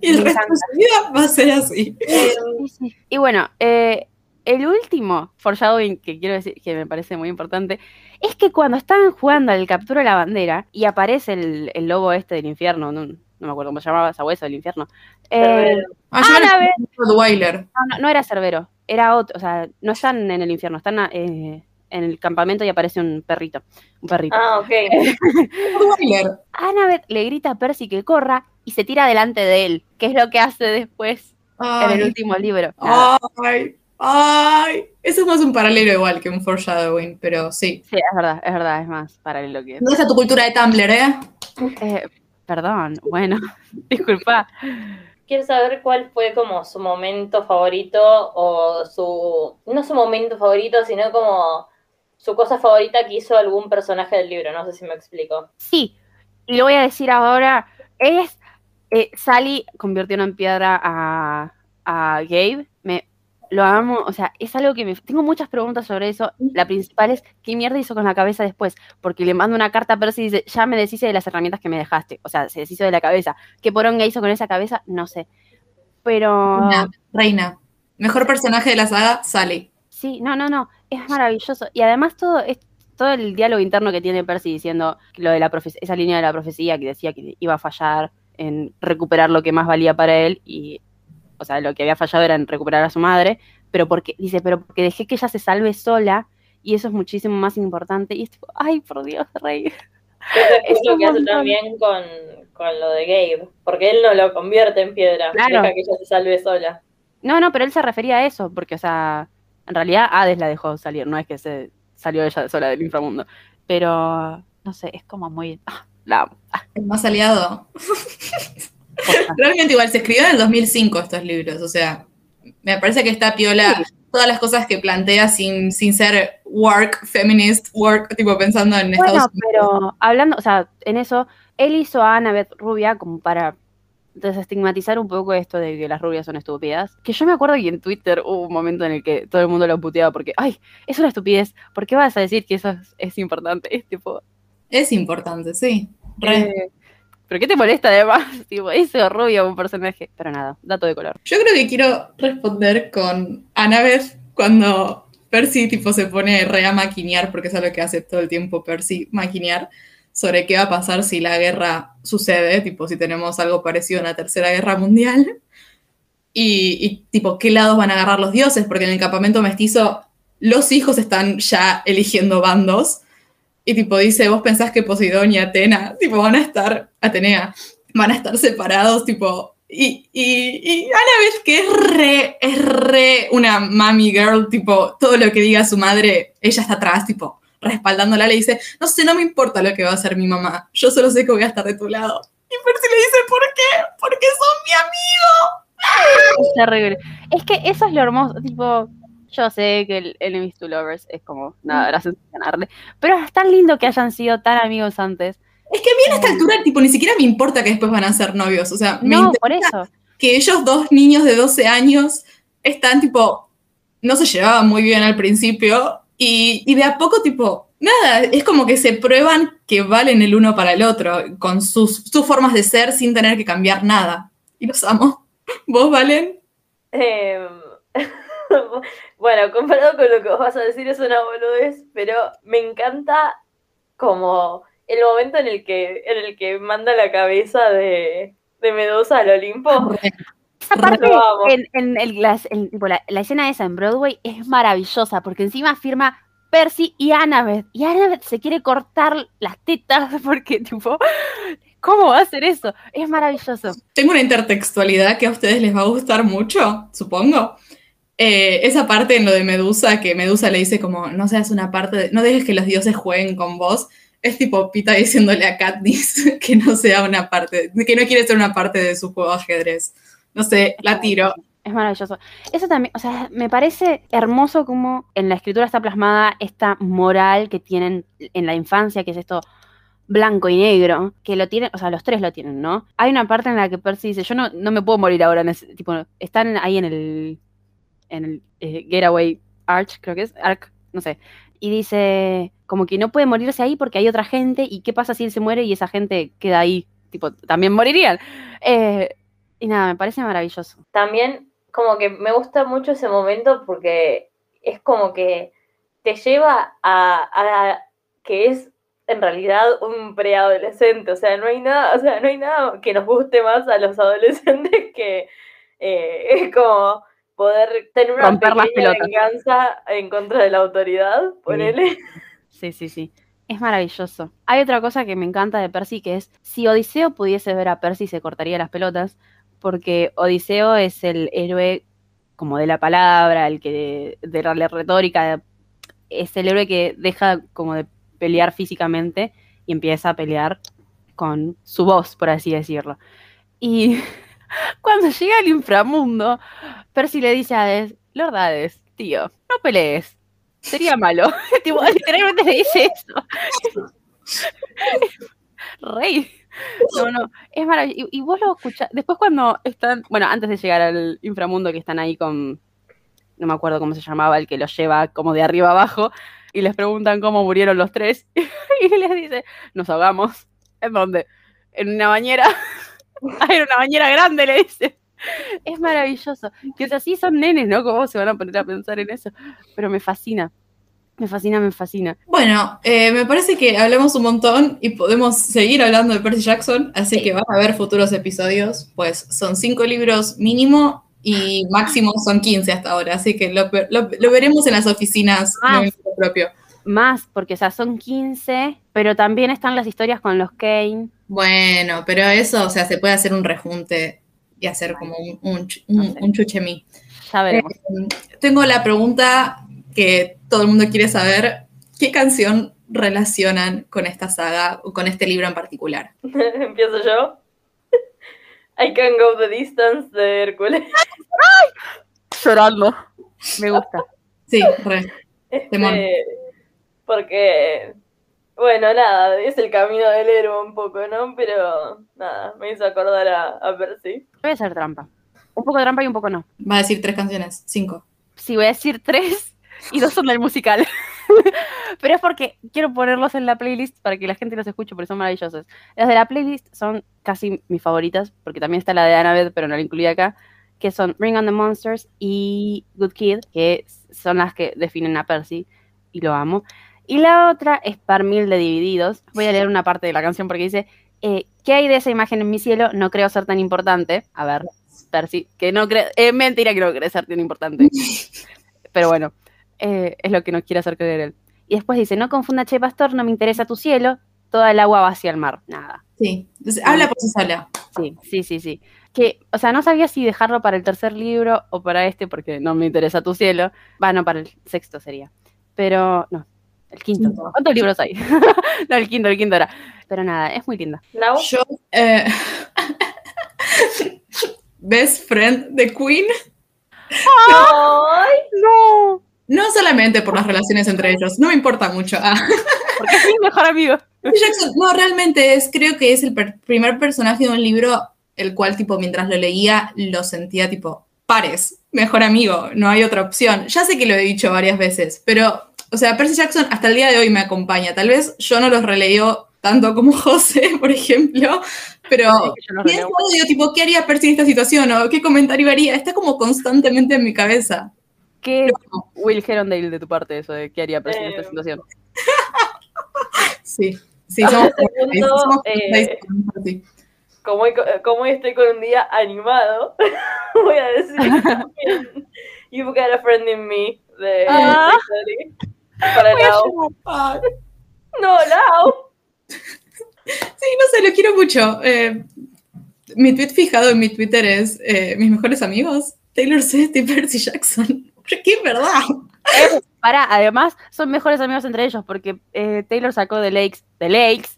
Y el resto de su vida va a ser así. sí, sí. Y bueno, eh, el último foreshadowing que quiero decir, que me parece muy importante, es que cuando estaban jugando al captura de la bandera y aparece el, el lobo este del infierno, no, no me acuerdo cómo se llamaba, sabueso del infierno. eh. Ah, no, no, no era Cerbero, era otro, o sea, no están en el infierno, están eh, en el campamento y aparece un perrito, un perrito. Ah, ok. Annabeth le grita a Percy que corra y se tira delante de él, que es lo que hace después en el último libro. Nada. ay, ay. Eso es más un paralelo igual que un foreshadowing, pero sí. Sí, es verdad, es verdad, es más paralelo que... ¿Dónde está tu cultura de Tumblr, eh? Eh, perdón, bueno, disculpa. Quiero saber cuál fue como su momento favorito o su... No su momento favorito, sino como su cosa favorita que hizo algún personaje del libro. No sé si me explico. Sí, y lo voy a decir ahora, es... eh, Sally convirtió en piedra a, a Gabe, me lo amo, o sea, es algo que me... Tengo muchas preguntas sobre eso, la principal es, ¿qué mierda hizo con la cabeza después? Porque le mando una carta a Percy y dice, ya me deshice de las herramientas que me dejaste, o sea, se deshizo de la cabeza. ¿Qué poronga hizo con esa cabeza? No sé. Pero... Reina, reina. Mejor personaje de la saga, Sally. Sí, no, no, no, es maravilloso. Y además todo, es, todo el diálogo interno que tiene Percy diciendo lo de la profe- esa línea de la profecía que decía que iba a fallar en recuperar lo que más valía para él y, o sea, lo que había fallado era en recuperar a su madre, pero porque, dice, pero porque dejé que ella se salve sola y eso es muchísimo más importante. Y es tipo, ay, por Dios, rey. Creo que es Es lo un que hace también con, con lo de Gabe. Porque él no lo convierte en piedra. Claro. Deja que ella se salve sola. No, no, pero él se refería a eso, porque, o sea, en realidad Hades la dejó salir, no es que se salió ella sola del inframundo. Pero, no sé, es como muy... ah, la. Ah, El más aliado. Realmente igual, se escribió en el 2005 estos libros, o sea, me parece que está piola todas las cosas que plantea sin, sin ser work, feminist, work, tipo pensando en Bueno, Estados Unidos. pero hablando, o sea, en eso, él hizo a Annabeth rubia como para desestigmatizar un poco esto de que las rubias son estúpidas. Que yo me acuerdo que en Twitter hubo un momento en el que todo el mundo lo puteaba porque, ay, es una estupidez, ¿por qué vas a decir que eso es, es importante? Es tipo, Es importante, sí. Re. eh, ¿pero qué te molesta además? tipo, eso rubio un personaje. Pero nada, dato de color. Yo creo que quiero responder con Annabeth cuando Percy tipo se pone re a maquinear, porque es algo que hace todo el tiempo Percy, maquinear sobre qué va a pasar si la guerra sucede, tipo si tenemos algo parecido a una tercera guerra mundial. Y, tipo, ¿qué lados van a agarrar los dioses? Porque en el campamento mestizo los hijos están ya eligiendo bandos. Y tipo dice, vos pensás que Poseidón y Atena, tipo, van a estar, Atenea, van a estar separados, tipo, y, y, y Annabeth, que es re, es re una mami girl, tipo, todo lo que diga su madre, ella está atrás, tipo, respaldándola, le dice, no sé, no me importa lo que va a hacer mi mamá, yo solo sé que voy a estar de tu lado. Y Percy le dice, ¿por qué? Porque son mi amigo. Es terrible. Es que eso es lo hermoso, tipo, yo sé que el Enemies to Lovers es como, nada, era sensacionarle, pero es tan lindo que hayan sido tan amigos antes. Es que a mí a esta altura, tipo, ni siquiera me importa que después van a ser novios, o sea, me No, por eso. que ellos dos niños de 12 años están tipo, no se llevaban muy bien al principio y, y de a poco tipo, nada, es como que se prueban que valen el uno para el otro con sus, sus formas de ser sin tener que cambiar nada. Y los amo. ¿Vos, Valen? Eh, bueno, comparado con lo que vos vas a decir es una boludez, pero me encanta como el momento en el que, en el que manda la cabeza de, de Medusa al Olimpo. Esa parte en, en el, las- en, tipo, la, la escena esa en Broadway es maravillosa porque encima firma Percy y Annabeth. Y Annabeth se quiere cortar las tetas porque, tipo, ¿cómo va a hacer eso? Es maravilloso. Tengo una intertextualidad que a ustedes les va a gustar mucho, supongo. Eh, esa parte en lo de Medusa, que Medusa le dice como, no seas una parte, de- no dejes que los dioses jueguen con vos, es tipo Pita diciéndole a Katniss que no sea una parte, que no quiere ser una parte de su juego ajedrez. No sé, la tiro. Es maravilloso. Eso también, o sea, me parece hermoso como en la escritura está plasmada esta moral que tienen en la infancia, que es esto blanco y negro, que lo tienen, o sea, los tres lo tienen, ¿no? Hay una parte en la que Percy dice, yo no, no me puedo morir ahora, en ese- tipo, están ahí en el, en el eh, Getaway Arch, creo que es, Arc, no sé, y dice, como que no puede morirse ahí porque hay otra gente y qué pasa si él se muere y esa gente queda ahí, tipo, también morirían. Eh, y nada, me parece maravilloso. También como que me gusta mucho ese momento porque es como que te lleva a, a que es en realidad un preadolescente, o sea, no hay nada, o sea, no hay nada que nos guste más a los adolescentes que eh, es como poder tener una pequeña venganza en contra de la autoridad, ponele. Sí, sí, sí. Es maravilloso. Hay otra cosa que me encanta de Percy que es, si Odiseo pudiese ver a Percy se cortaría las pelotas, porque Odiseo es el héroe como de la palabra, el que de, la retórica, es el héroe que deja como de pelear físicamente y empieza a pelear con su voz, por así decirlo. Y cuando llega al inframundo, Percy le dice a Hades, Lord Hades, tío, no pelees, sería malo. tipo, literalmente le dice eso. Rey. No, es maravilloso. Y, vos lo escuchás, después cuando están, bueno, antes de llegar al inframundo que están ahí con, no me acuerdo cómo se llamaba, el que los lleva como de arriba abajo, y les preguntan cómo murieron los tres, y les dice, nos ahogamos. ¿En dónde? En una bañera. Ah, en una bañera grande, le dice. Es maravilloso. Que o sea, sí son nenes, ¿no? ¿Cómo se van a poner a pensar en eso? Pero me fascina. Me fascina, me fascina. Bueno, eh, me parece que hablamos un montón y podemos seguir hablando de Percy Jackson, así Sí. que van a haber futuros episodios, pues son cinco libros mínimo y máximo son 15 hasta ahora, así que lo, lo- lo veremos en las oficinas Ah. de propio. Más, porque o sea, son 15, pero también están las historias con los Kane. Bueno, pero eso, o sea, se puede hacer un rejunte y hacer como un, un, un, chuchemí. Ya veremos. Eh, tengo la pregunta que todo el mundo quiere saber. ¿Qué canción relacionan con esta saga o con este libro en particular? Empiezo yo. I can go the distance de Hércules. Llorando. Me gusta. Sí, re. Este, porque, bueno, nada, es el camino del héroe un poco, ¿no? Pero, nada, me hizo acordar a, a Percy. Voy a hacer trampa. Un poco de trampa y un poco no. Va a decir tres canciones, cinco. Sí, voy a decir tres y dos son del musical. Pero es porque quiero ponerlos en la playlist para que la gente los escuche porque son maravillosos. Las de la playlist son casi mis favoritas, porque también está la de Annabeth, pero no la incluí acá, que son Bring on the Monsters y Good Kid, que son las que definen a Percy y lo amo. Y la otra es Par Mil de Divididos. Voy a leer una parte de la canción porque dice, eh, ¿qué hay de esa imagen en mi cielo? No creo ser tan importante. A ver, Percy, que no cree, es mentira que no cree ser tan importante. Pero bueno, eh, es lo que nos quiere hacer creer él. Y después dice, no confunda, che, pastor, no me interesa tu cielo, toda el agua va hacia el mar. Nada. Sí. Entonces, Habla por sí sola. Sí, sí, sí, sí. Que, o sea, no sabía si dejarlo para el tercer libro o para este, porque no me interesa tu cielo. Va, no, para el sexto sería. Pero, no, el quinto. Quinto. ¿Cuántos libros hay? no, el quinto, el quinto era. Pero nada, es muy linda. Yo. eh, Best friend de Queen. ¡Ay! No, No solamente por las relaciones entre ellos, no me importa mucho. Ah. porque es mi mejor amigo. Percy Jackson, no, realmente es, creo que es el per- primer personaje de un libro el cual, tipo, mientras lo leía, lo sentía, tipo, pares, mejor amigo, no hay otra opción. Ya sé que lo he dicho varias veces, pero, o sea, Percy Jackson hasta el día de hoy me acompaña. Tal vez yo no los releo tanto como José, por ejemplo, pero pienso, digo, tipo, ¿qué haría Percy en esta situación? ¿O qué comentario haría? Está como constantemente en mi cabeza. ¿Qué amo. Will Herondale de tu parte eso de qué haría en esta Eh, situación? Sí, sí, somos, Segundo, somos eh, sí. como, hoy, como hoy estoy con un día animado, voy a decir también You've Got a Friend in Me de Ah. Para Lau. Ah, No, Lau. Sí, no sé, lo quiero mucho. Eh, mi tweet fijado en mi Twitter es eh, mis mejores amigos, Taylor Swift y Percy Jackson. Es verdad. Para, además, son mejores amigos entre ellos porque eh, Taylor sacó de Lakes, de Lakes,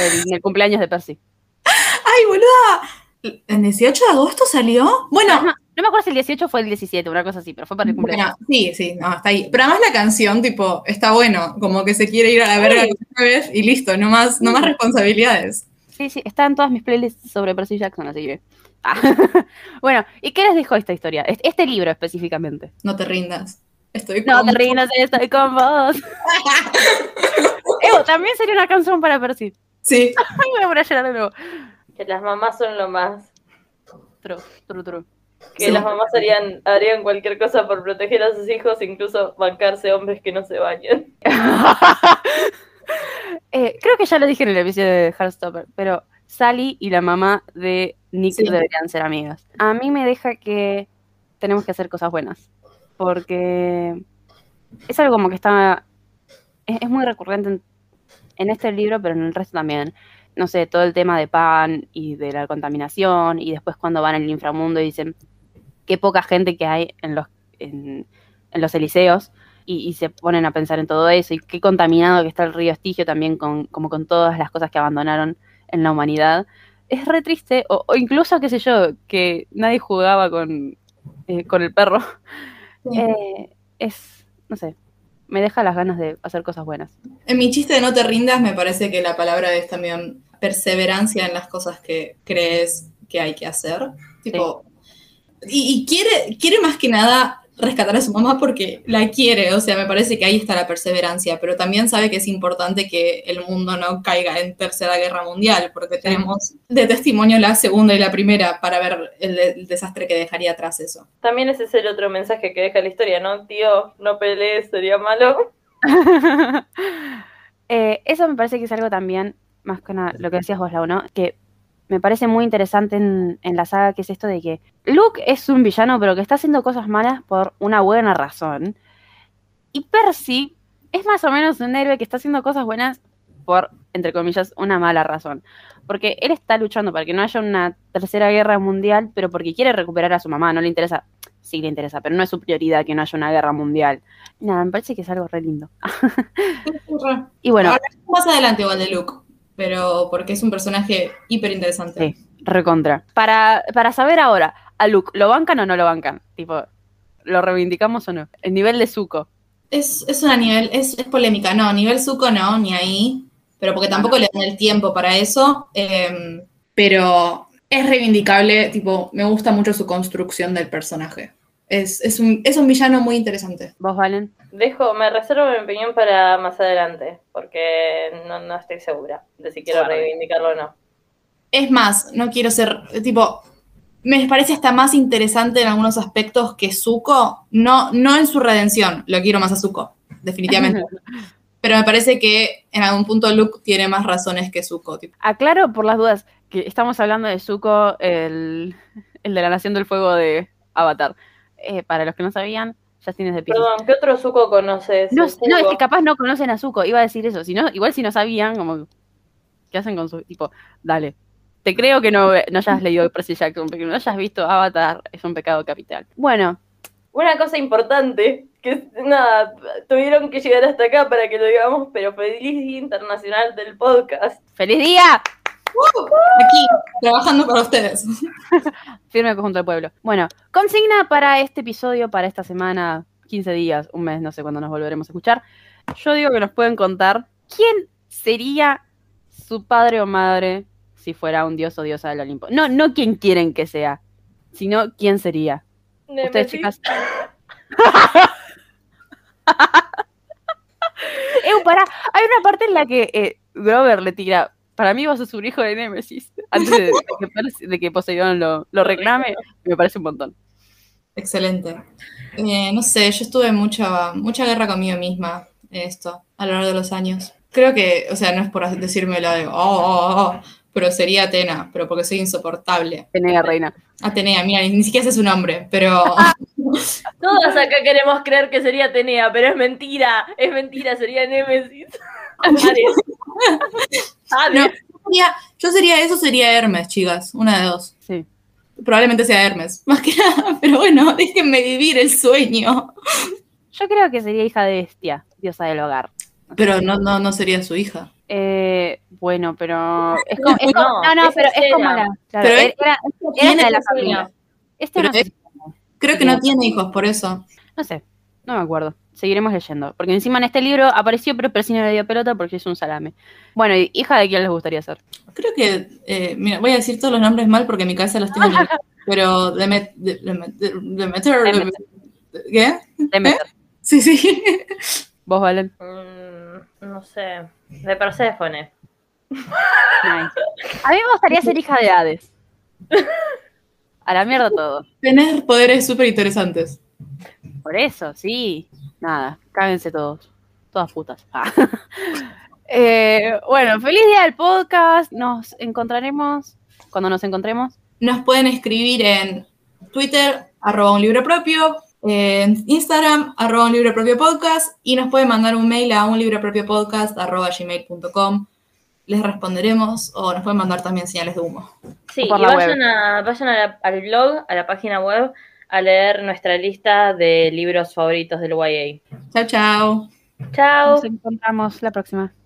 el, en el cumpleaños de Percy. Ay, boluda. ¿En 18 de agosto salió? Bueno, Ajá, No me acuerdo si el 18 o fue el 17, una cosa así, pero fue para el cumpleaños. bueno, sí, sí, no, está ahí. Pero además la canción, tipo, está bueno, como que se quiere ir a la verga Sí. una vez y listo, no más, no más responsabilidades. Sí, sí, está en todas mis playlists sobre Percy Jackson, así que. Bueno, ¿y qué les dejó esta historia? Este, libro específicamente. No te rindas. Estoy No con te rindas, estoy con vos. Evo, también sería una canción para Percy. Sí, Ay, voy a poner a llorar de nuevo. Que las mamás son lo más. True, true, true. Que Sí. las mamás harían, harían cualquier cosa por proteger a sus hijos, incluso bancarse hombres que no se bañan. Eh, creo que ya lo dije en el episodio de Heartstopper, pero Sally y la mamá de Nick Sí. deberían ser amigas. A mí me deja que tenemos que hacer cosas buenas, porque es algo como que está... Es, es muy recurrente en, en este libro, pero en el resto también. No sé, todo el tema de pan y de la contaminación, y después cuando van al inframundo y dicen qué poca gente que hay en los, en, en los Eliseos, y, y se ponen a pensar en todo eso y qué contaminado que está el río Estigio también con, como con todas las cosas que abandonaron en la humanidad. Es re triste, o, o incluso, qué sé yo, que nadie jugaba con, eh, con el perro. Sí. Eh, es, no sé, me deja las ganas de hacer cosas buenas. En mi chiste de no te rindas, me parece que la palabra es también perseverancia en las cosas que crees que hay que hacer. Tipo, y, y quiere, quiere más que nada rescatar a su mamá porque la quiere, o sea, me parece que ahí está la perseverancia, pero también sabe que es importante que el mundo no caiga en tercera guerra mundial, porque tenemos de testimonio la segunda y la primera para ver el, el desastre que dejaría atrás eso. También ese es el otro mensaje que deja la historia, ¿no? Tío, no pelees, sería malo. Eh, eso me parece que es algo también, más que nada, lo que decías vos, Lau, ¿no? Que me parece muy interesante en, en la saga, que es esto de que Luke es un villano, pero que está haciendo cosas malas por una buena razón. Y Percy es más o menos un héroe que está haciendo cosas buenas por, entre comillas, una mala razón. Porque él está luchando para que no haya una tercera guerra mundial, pero porque quiere recuperar a su mamá, no le interesa. Sí le interesa, pero no es su prioridad que no haya una guerra mundial. Nada, me parece que es algo re lindo. y bueno, Ahora, más adelante igual de Luke, pero porque es un personaje hiper interesante. Sí. Recontra. Para, para saber ahora, ¿a Luke lo bancan o no lo bancan? Tipo, ¿lo reivindicamos o no? El nivel de Zuko. Es, es una nivel, es, es polémica, no, nivel suco no, ni ahí, pero porque tampoco le dan el tiempo para eso, eh, pero es reivindicable, tipo, me gusta mucho su construcción del personaje. Es, es, un, es un villano muy interesante. ¿Vos, Valen? Dejo, me reservo mi opinión para más adelante, porque no, no estoy segura de si quiero reivindicarlo o no. Es más, no quiero ser, tipo, me parece hasta más interesante en algunos aspectos que Zuko, no, no en su redención, lo quiero más a Zuko, definitivamente. Pero me parece que en algún punto Luke tiene más razones que Zuko. tipo. Aclaro por las dudas que estamos hablando de Zuko, el, el de la Nación del Fuego de Avatar. Eh, para los que no sabían, Justin es de Pisces. Perdón, ¿qué otro suco conoces? No, ¿Un no, es Zuko? que capaz no conocen a Zuko, iba a decir eso. Si no, igual si no sabían, como, ¿qué hacen con su tipo? Dale. Te creo que no, no hayas leído Percy Jackson, porque no hayas visto Avatar, es un pecado capital. Bueno, Una cosa importante, que nada, tuvieron que llegar hasta acá para que lo digamos, pero feliz Día Internacional del Podcast. ¡feliz día! Aquí, trabajando para ustedes. Firme conjunto del pueblo. Bueno, consigna para este episodio, para esta semana, 15 días, un mes, no sé cuándo nos volveremos a escuchar. Yo digo que nos pueden contar quién sería su padre o madre si fuera un dios o diosa del Olimpo. No, no quién quieren que sea, sino quién sería. Ustedes, chicas. Eh, pará, hay una parte en la que eh, Grover le tira, para mí vos sos un hijo de Nemesis, antes de, de que, de que Poseidón lo, lo reclame, me parece un montón. Excelente. Eh, no sé, yo estuve en mucha, mucha guerra conmigo misma en esto a lo largo de los años. Creo que, o sea, no es por decirme lo de, oh, oh, oh, pero sería Atena, pero porque soy insoportable. Tenega reina. Atenea, mira, ni, ni siquiera sé su nombre, pero Todas acá queremos creer que sería Atenea, pero es mentira, es mentira, sería Nemesis. Ares. No. sería- yo sería, eso sería Hermes, chicas, una de dos. Sí. Probablemente sea Hermes, más que nada, pero bueno, déjenme vivir el sueño. Yo creo que sería hija de Bestia, diosa del hogar. Pero no, no, no sería su hija. Eh, bueno, pero es como, es como- No, no, pero es como la, claro, Pero era, era- de la familia. Este Pero no, sé es- si- Creo que no tiene hijos, por eso. no sé, no me acuerdo. Seguiremos leyendo. Porque encima en este libro apareció, pero Percy no le dio pelota porque es un salame. Bueno, y hija de quién les gustaría ser. Creo que, eh, mira, voy a decir todos los nombres mal porque en mi cabeza los tengo Pero Demet, de- Demet- de- Demeter, Demeter. ¿qué? Demeter. Sí, sí. Vos, Valen. Mm, no sé. De Perséfone. Nice. A mí me gustaría ser hija de Hades. A la mierda todo. Tener poderes súper interesantes. Por eso, sí. Nada, cáguense todos. Todas putas. Ah. Eh, bueno, feliz día del podcast. Nos encontraremos cuando nos encontremos. Nos pueden escribir en Twitter, arroba un libro propio, en Instagram, arroba un libro propio podcast, y nos pueden mandar un mail a un libro propio podcast, arroba gmail.com. Les responderemos o nos pueden mandar también señales de humo. Sí, y vayan, a, vayan a la- al blog, a la página web, a leer nuestra lista de libros favoritos del YA. Chao, chao. Chao. Nos encontramos la próxima.